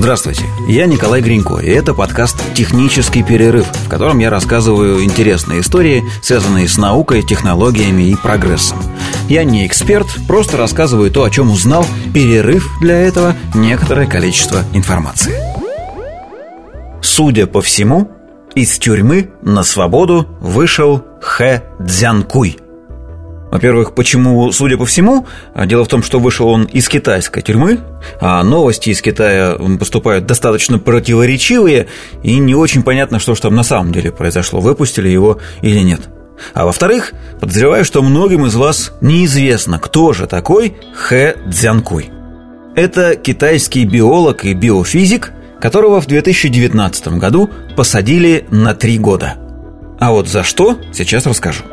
Здравствуйте, я Николай Гринько, и это подкаст «Технический перерыв», в котором я рассказываю интересные истории, связанные с наукой, технологиями и прогрессом. Я не эксперт, просто рассказываю то, о чем узнал, перерыв для этого некоторое количество информации. Судя по всему, из тюрьмы на свободу вышел Хэ Цзянкуй – во-первых, почему, судя по всему, а, дело в том, что вышел он из китайской тюрьмы, а новости из Китая поступают достаточно противоречивые, и не очень понятно, что же там на самом деле произошло, выпустили его или нет. А во-вторых, подозреваю, что многим из вас неизвестно, кто же такой Хэ Цзянкуй. Это китайский биолог и биофизик, которого в 2019 году посадили на три года. А вот за что, сейчас расскажу.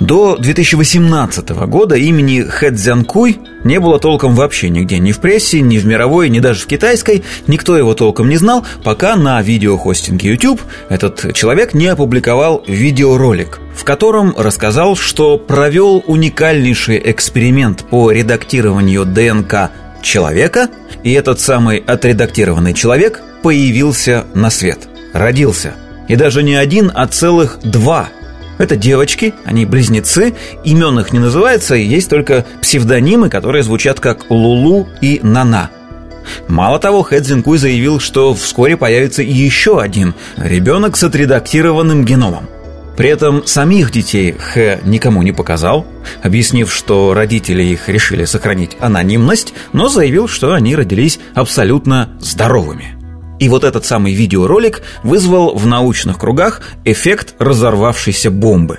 До 2018 года имени Хэ Цзянкуй не было толком вообще нигде, ни в прессе, ни в мировой, ни даже в китайской. Никто его толком не знал, пока на видеохостинге YouTube этот человек не опубликовал видеоролик, в котором рассказал, что провел уникальнейший эксперимент по редактированию ДНК человека, и этот самый отредактированный человек появился на свет, родился. И даже не один, а целых два – это девочки, они близнецы, имен их не называется, и есть только псевдонимы, которые звучат как Лулу и Нана. Мало того, Хэ Цзинкуй заявил, что вскоре появится еще один ребенок с отредактированным геномом. При этом самих детей Хэ никому не показал, объяснив, что родители их решили сохранить анонимность, но заявил, что они родились абсолютно здоровыми. И вот этот самый видеоролик вызвал в научных кругах эффект разорвавшейся бомбы.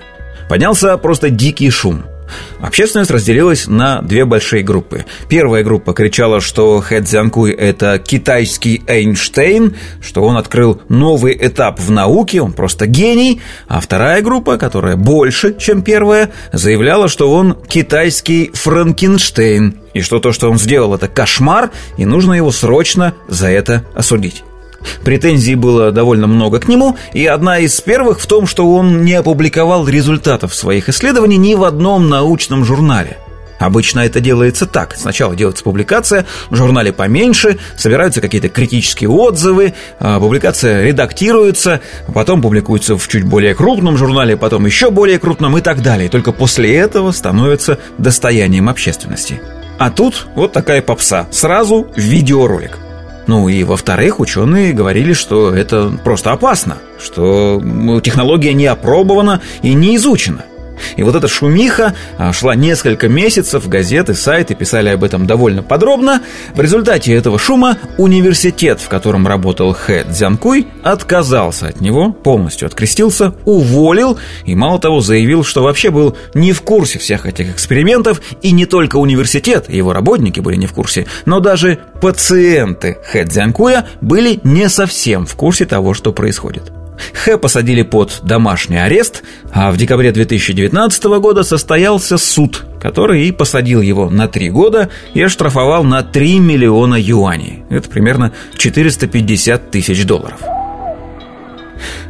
Поднялся просто дикий шум – Общественность разделилась на две большие группы. Первая группа кричала, что Хэ Цзянкуй – это китайский Эйнштейн, что он открыл новый этап в науке, он просто гений. А вторая группа, которая больше, чем первая, заявляла, что он китайский Франкенштейн, и что то, что он сделал, это кошмар, и нужно его срочно за это осудить. Претензий было довольно много к нему, и одна из первых в том, что он не опубликовал результатов своих исследований ни в одном научном журнале. Обычно это делается так. Сначала делается публикация, в журнале поменьше, собираются какие-то критические отзывы, а, публикация редактируется, потом публикуется в чуть более крупном журнале, потом еще более крупном и так далее. Только после этого становится достоянием общественности. А тут вот такая попса. Сразу видеоролик. Ну и во-вторых, ученые говорили, что это просто опасно, что ну, технология не опробована и не изучена – и вот эта шумиха а, шла несколько месяцев, газеты, сайты писали об этом довольно подробно. В результате этого шума университет, в котором работал Хэ Цзянкуй, отказался от него, полностью открестился, уволил и, мало того, заявил, что вообще был не в курсе всех этих экспериментов, и не только университет, его работники были не в курсе, но даже пациенты Хэ Цзянкуя были не совсем в курсе того, что происходит. Хэ посадили под домашний арест, а в декабре 2019 года состоялся суд, который и посадил его на три года и оштрафовал на 3 миллиона юаней. Это примерно 450 тысяч долларов.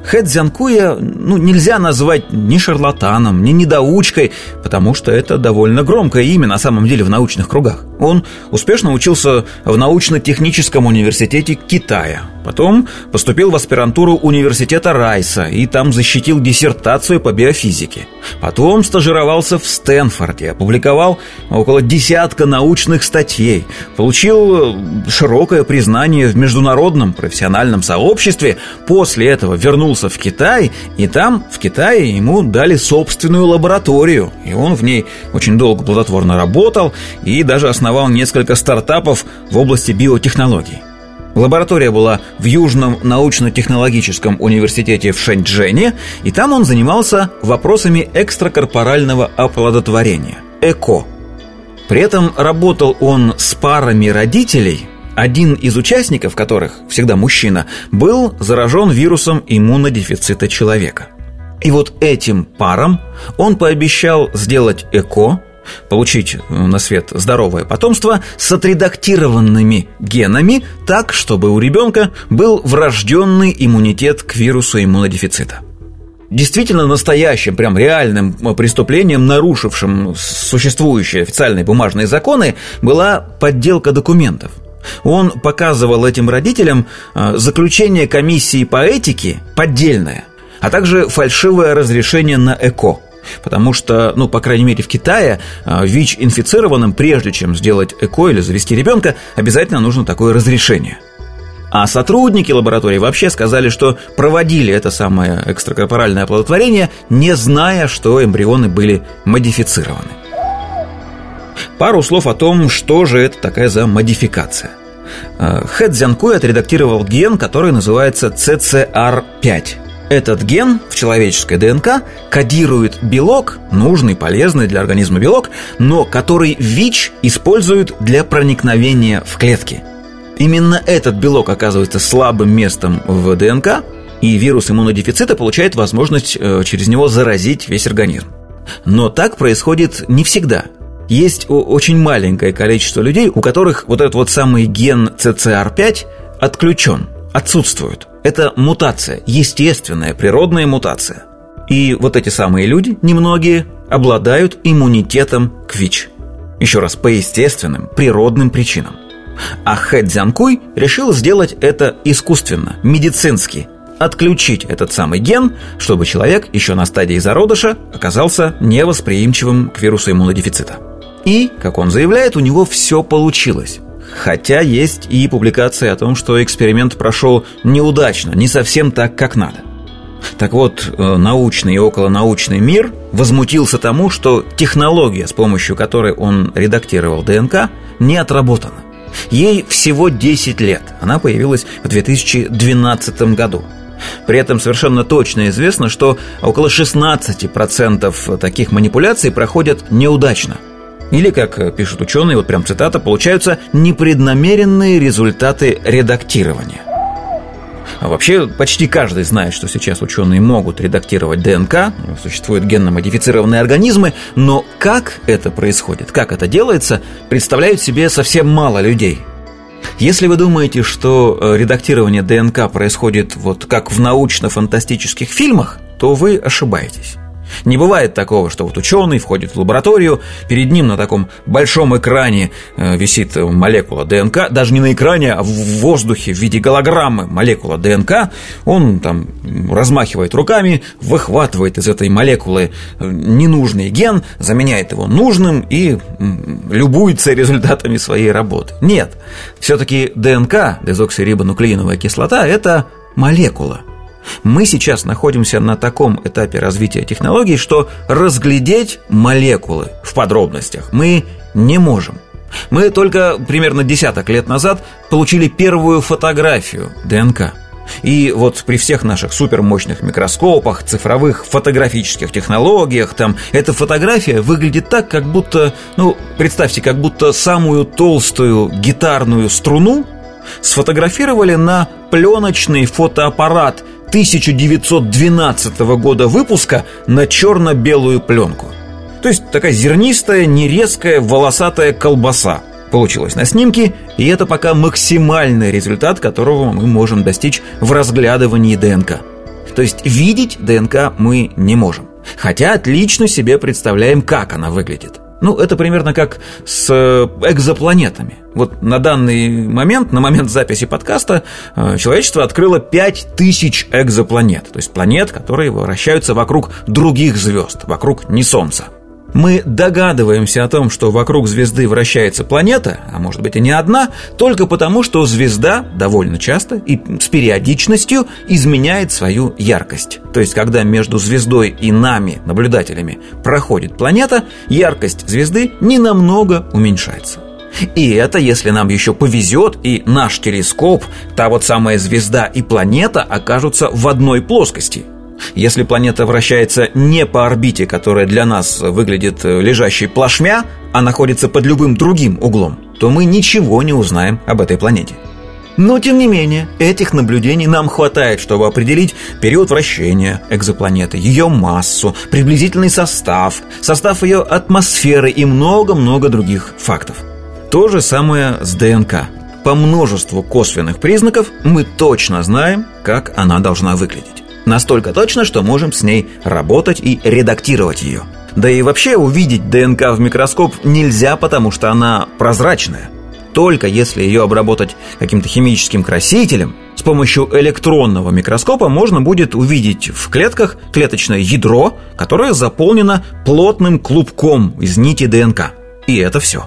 Хэ Цзянкуя ну, нельзя назвать ни шарлатаном, ни недоучкой, потому что это довольно громкое имя на самом деле в научных кругах. Он успешно учился в научно-техническом университете Китая, Потом поступил в аспирантуру университета Райса и там защитил диссертацию по биофизике. Потом стажировался в Стэнфорде, опубликовал около десятка научных статей, получил э, широкое признание в международном профессиональном сообществе. После этого вернулся в Китай, и там, в Китае, ему дали собственную лабораторию. И он в ней очень долго плодотворно работал и даже основал несколько стартапов в области биотехнологий. Лаборатория была в Южном научно-технологическом университете в Шэньчжэне, и там он занимался вопросами экстракорпорального оплодотворения – ЭКО. При этом работал он с парами родителей, один из участников которых, всегда мужчина, был заражен вирусом иммунодефицита человека. И вот этим парам он пообещал сделать ЭКО, получить э, на свет здоровое потомство с отредактированными генами так, чтобы у ребенка был врожденный иммунитет к вирусу иммунодефицита. Действительно настоящим, прям реальным э, преступлением, нарушившим существующие официальные бумажные законы, была подделка документов – Он показывал этим родителям э, заключение комиссии по этике поддельное, а также фальшивое разрешение на ЭКО. Потому что, ну, по крайней мере, в Китае э, ВИЧ-инфицированным, прежде чем сделать ЭКО или завести ребенка, обязательно нужно такое разрешение. А сотрудники лаборатории вообще сказали, что проводили это самое экстракорпоральное оплодотворение, не зная, что эмбрионы были модифицированы. Пару слов о том, что же это такая за модификация. Э, Хэ Цзянкуй отредактировал ген, который называется CCR5. Этот ген в человеческой ДНК кодирует белок, нужный, полезный для организма белок, но который ВИЧ использует для проникновения в клетки. Именно этот белок оказывается слабым местом в ДНК, и вирус иммунодефицита получает возможность э, через него заразить весь организм. Но так происходит не всегда – есть очень маленькое количество людей, у которых вот этот вот самый ген CCR5 отключен, отсутствует. Это мутация, естественная, природная мутация. И вот эти самые люди, немногие, обладают иммунитетом к ВИЧ. Еще раз, по естественным, природным причинам. А Хэ Цзянкуй решил сделать это искусственно, медицински, отключить этот самый ген, чтобы человек еще на стадии зародыша оказался невосприимчивым к вирусу иммунодефицита. И, как он заявляет, у него все получилось. Хотя есть и публикации о том, что эксперимент прошел неудачно, не совсем так, как надо. Так вот, э, научный и околонаучный мир возмутился тому, что технология, с помощью которой он редактировал ДНК, не отработана. Ей всего 10 лет. Она появилась в 2012 году. При этом совершенно точно известно, что около 16% таких манипуляций проходят неудачно – или, как пишут ученые, вот прям цитата, получаются непреднамеренные результаты редактирования. А вообще, почти каждый знает, что сейчас ученые могут редактировать ДНК, существуют генно-модифицированные организмы, но как это происходит, как это делается, представляют себе совсем мало людей. Если вы думаете, что э, редактирование ДНК происходит вот как в научно-фантастических фильмах, то вы ошибаетесь. Не бывает такого, что вот ученый входит в лабораторию, перед ним на таком большом экране э, висит молекула ДНК, даже не на экране, а в воздухе в виде голограммы молекула ДНК, он там размахивает руками, выхватывает из этой молекулы э, ненужный ген, заменяет его нужным и любуется результатами своей работы. Нет, все-таки ДНК, дезоксирибонуклеиновая кислота, это молекула – мы сейчас находимся на таком этапе развития технологий, что разглядеть молекулы в подробностях мы не можем. Мы только примерно десяток лет назад получили первую фотографию ДНК. И вот при всех наших супермощных микроскопах, цифровых фотографических технологиях, там эта фотография выглядит так, как будто, ну, представьте, как будто самую толстую гитарную струну сфотографировали на пленочный фотоаппарат 1912 года выпуска на черно-белую пленку. То есть такая зернистая, нерезкая, волосатая колбаса получилась на снимке, и это пока максимальный результат, которого мы можем достичь в разглядывании ДНК. То есть видеть ДНК мы не можем. Хотя отлично себе представляем, как она выглядит – ну, это примерно как с э, экзопланетами. Вот на данный момент, на момент записи подкаста, э, человечество открыло 5000 экзопланет, то есть планет, которые вращаются вокруг других звезд, вокруг не Солнца. Мы догадываемся о том, что вокруг звезды вращается планета, а может быть и не одна, только потому, что звезда довольно часто и с периодичностью изменяет свою яркость. То есть, когда между звездой и нами, наблюдателями, проходит планета, яркость звезды ненамного уменьшается. И это если нам еще повезет, и наш телескоп, та вот самая звезда и планета окажутся в одной плоскости – если планета вращается не по орбите, которая для нас выглядит э, лежащей плашмя, а находится под любым другим углом, то мы ничего не узнаем об этой планете. Но, тем не менее, этих наблюдений нам хватает, чтобы определить период вращения экзопланеты, ее массу, приблизительный состав, состав ее атмосферы и много-много других фактов. То же самое с ДНК. По множеству косвенных признаков мы точно знаем, как она должна выглядеть. Настолько точно, что можем с ней работать и редактировать ее. Да и вообще увидеть ДНК в микроскоп нельзя, потому что она прозрачная. только если ее обработать каким-то химическим красителем, с помощью электронного микроскопа можно будет увидеть в клетках клеточное ядро, которое заполнено плотным клубком из нити ДНК. И это все.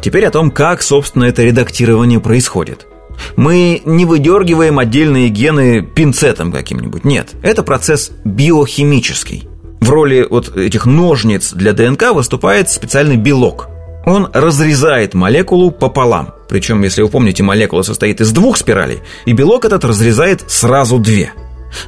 Теперь о том, как, собственно, это редактирование происходит. Мы не выдергиваем отдельные гены пинцетом каким-нибудь. Нет, это процесс биохимический. В роли вот этих ножниц для ДНК выступает специальный белок. Он разрезает молекулу пополам. Причем, если вы помните, молекула состоит из двух спиралей, и белок этот разрезает сразу две.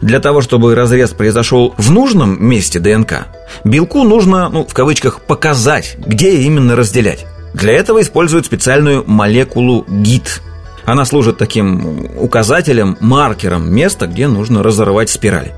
Для того, чтобы разрез произошел в нужном месте ДНК, белку нужно, ну, в кавычках, показать, где именно разделять. Для этого используют специальную молекулу ГИТ. Она служит таким указателем, маркером места, где нужно разорвать спирали.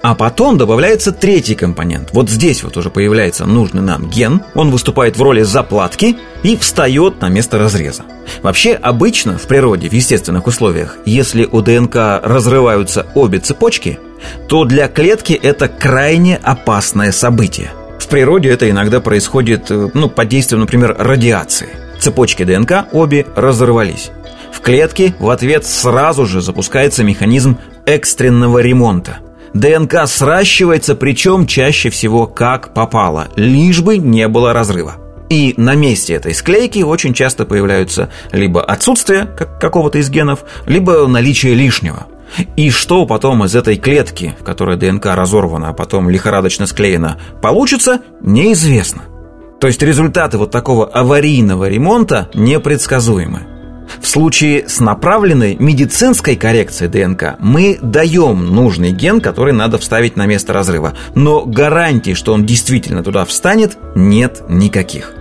А потом добавляется третий компонент. Вот здесь вот уже появляется нужный нам ген. Он выступает в роли заплатки и встает на место разреза. Вообще, обычно в природе, в естественных условиях, если у ДНК разрываются обе цепочки, то для клетки это крайне опасное событие. В природе это иногда происходит э, ну, под действием, например, радиации. Цепочки ДНК обе разорвались. В клетке в ответ сразу же запускается механизм экстренного ремонта – ДНК сращивается, причем чаще всего как попало, лишь бы не было разрыва. И на месте этой склейки очень часто появляются либо отсутствие какого-то из генов, либо наличие лишнего. И что потом из этой клетки, в которой ДНК разорвана, а потом лихорадочно склеена, получится, неизвестно. То есть результаты вот такого аварийного ремонта непредсказуемы. В случае с направленной медицинской коррекцией ДНК мы даем нужный ген, который надо вставить на место разрыва, но гарантий, что он действительно туда встанет, нет никаких.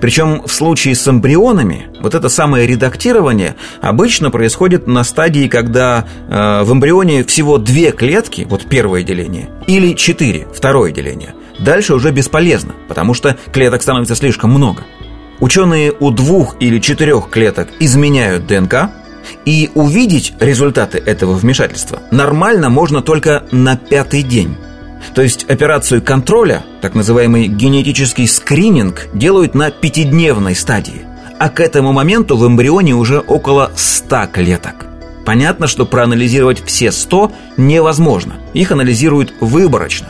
Причем в случае с эмбрионами вот это самое редактирование обычно происходит на стадии, когда э, в эмбрионе всего две клетки, вот первое деление, или четыре, второе деление. Дальше уже бесполезно, потому что клеток становится слишком много. Ученые у двух или четырех клеток изменяют ДНК, и увидеть результаты этого вмешательства нормально можно только на пятый день. То есть операцию контроля, так называемый генетический скрининг, делают на пятидневной стадии. А к этому моменту в эмбрионе уже около 100 клеток. Понятно, что проанализировать все 100 невозможно. Их анализируют выборочно.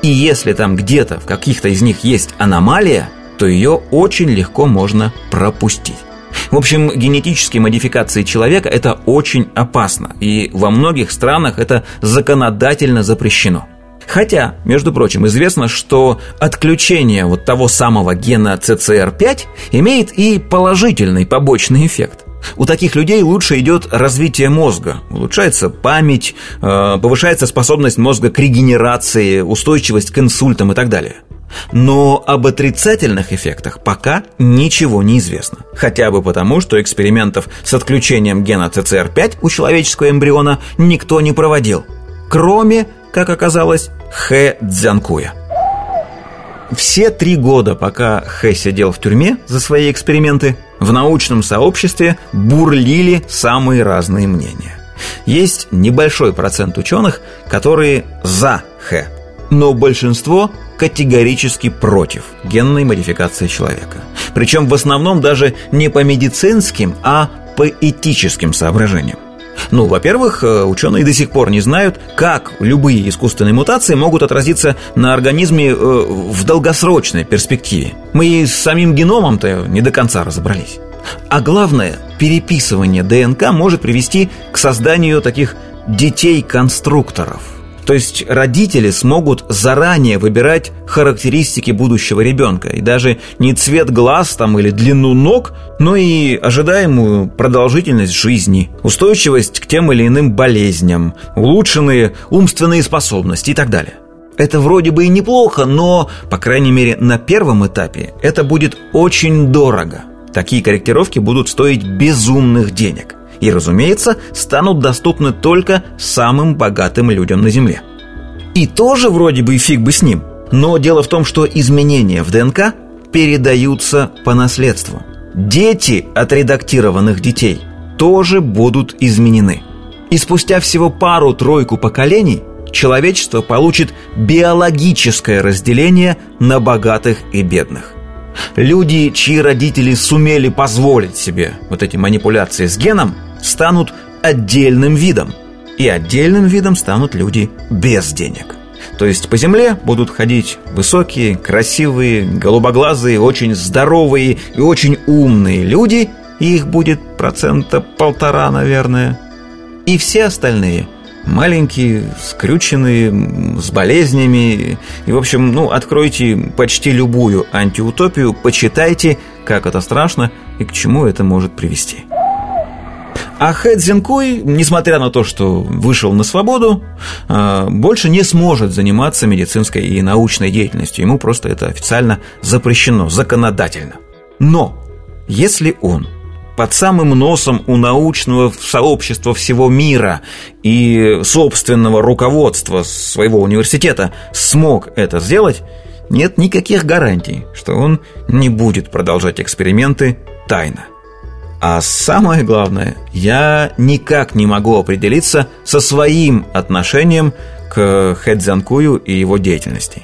И если там где-то в каких-то из них есть аномалия, то ее очень легко можно пропустить. В общем, генетические модификации человека – это очень опасно, и во многих странах это законодательно запрещено. Хотя, между прочим, известно, что отключение вот того самого гена CCR5 имеет и положительный побочный эффект. У таких людей лучше идет развитие мозга, улучшается память, э, повышается способность мозга к регенерации, устойчивость к инсультам и так далее – но об отрицательных эффектах пока ничего не известно. Хотя бы потому, что экспериментов с отключением гена CCR5 у человеческого эмбриона никто не проводил. Кроме, как оказалось, Хэ Цзянкуя. Все три года, пока Хэ сидел в тюрьме за свои эксперименты, в научном сообществе бурлили самые разные мнения. Есть небольшой процент ученых, которые за Хэ, но большинство категорически против генной модификации человека. Причем в основном даже не по медицинским, а по этическим соображениям. Ну, во-первых, э, ученые до сих пор не знают, как любые искусственные мутации могут отразиться на организме э, в долгосрочной перспективе. Мы с самим геномом-то не до конца разобрались. А главное, переписывание ДНК может привести к созданию таких детей-конструкторов – то есть родители смогут заранее выбирать характеристики будущего ребенка. И даже не цвет глаз там или длину ног, но и ожидаемую продолжительность жизни, устойчивость к тем или иным болезням, улучшенные умственные способности и так далее. Это вроде бы и неплохо, но, по крайней мере, на первом этапе это будет очень дорого. Такие корректировки будут стоить безумных денег и, разумеется, станут доступны только самым богатым людям на Земле. И тоже вроде бы фиг бы с ним, но дело в том, что изменения в ДНК передаются по наследству. Дети отредактированных детей тоже будут изменены. И спустя всего пару-тройку поколений человечество получит биологическое разделение на богатых и бедных. Люди, чьи родители сумели позволить себе вот эти манипуляции с геном, станут отдельным видом. И отдельным видом станут люди без денег. То есть по земле будут ходить высокие, красивые, голубоглазые, очень здоровые и очень умные люди, и их будет процента полтора, наверное. И все остальные – маленькие, скрюченные, с болезнями. И, в общем, ну, откройте почти любую антиутопию, почитайте, как это страшно и к чему это может привести. А Хэ Цзинкуй, несмотря на то, что вышел на свободу, а, больше не сможет заниматься медицинской и научной деятельностью. Ему просто это официально запрещено, законодательно. Но если он под самым носом у научного сообщества всего мира и собственного руководства своего университета смог это сделать, нет никаких гарантий, что он не будет продолжать эксперименты тайно. А самое главное, я никак не могу определиться со своим отношением к Хэдзянкую и его деятельности.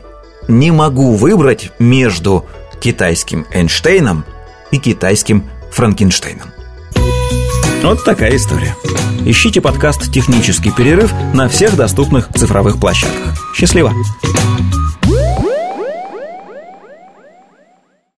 Не могу выбрать между китайским Эйнштейном и китайским Франкенштейном. Вот такая история. Ищите подкаст «Технический перерыв» на всех доступных цифровых площадках. Счастливо!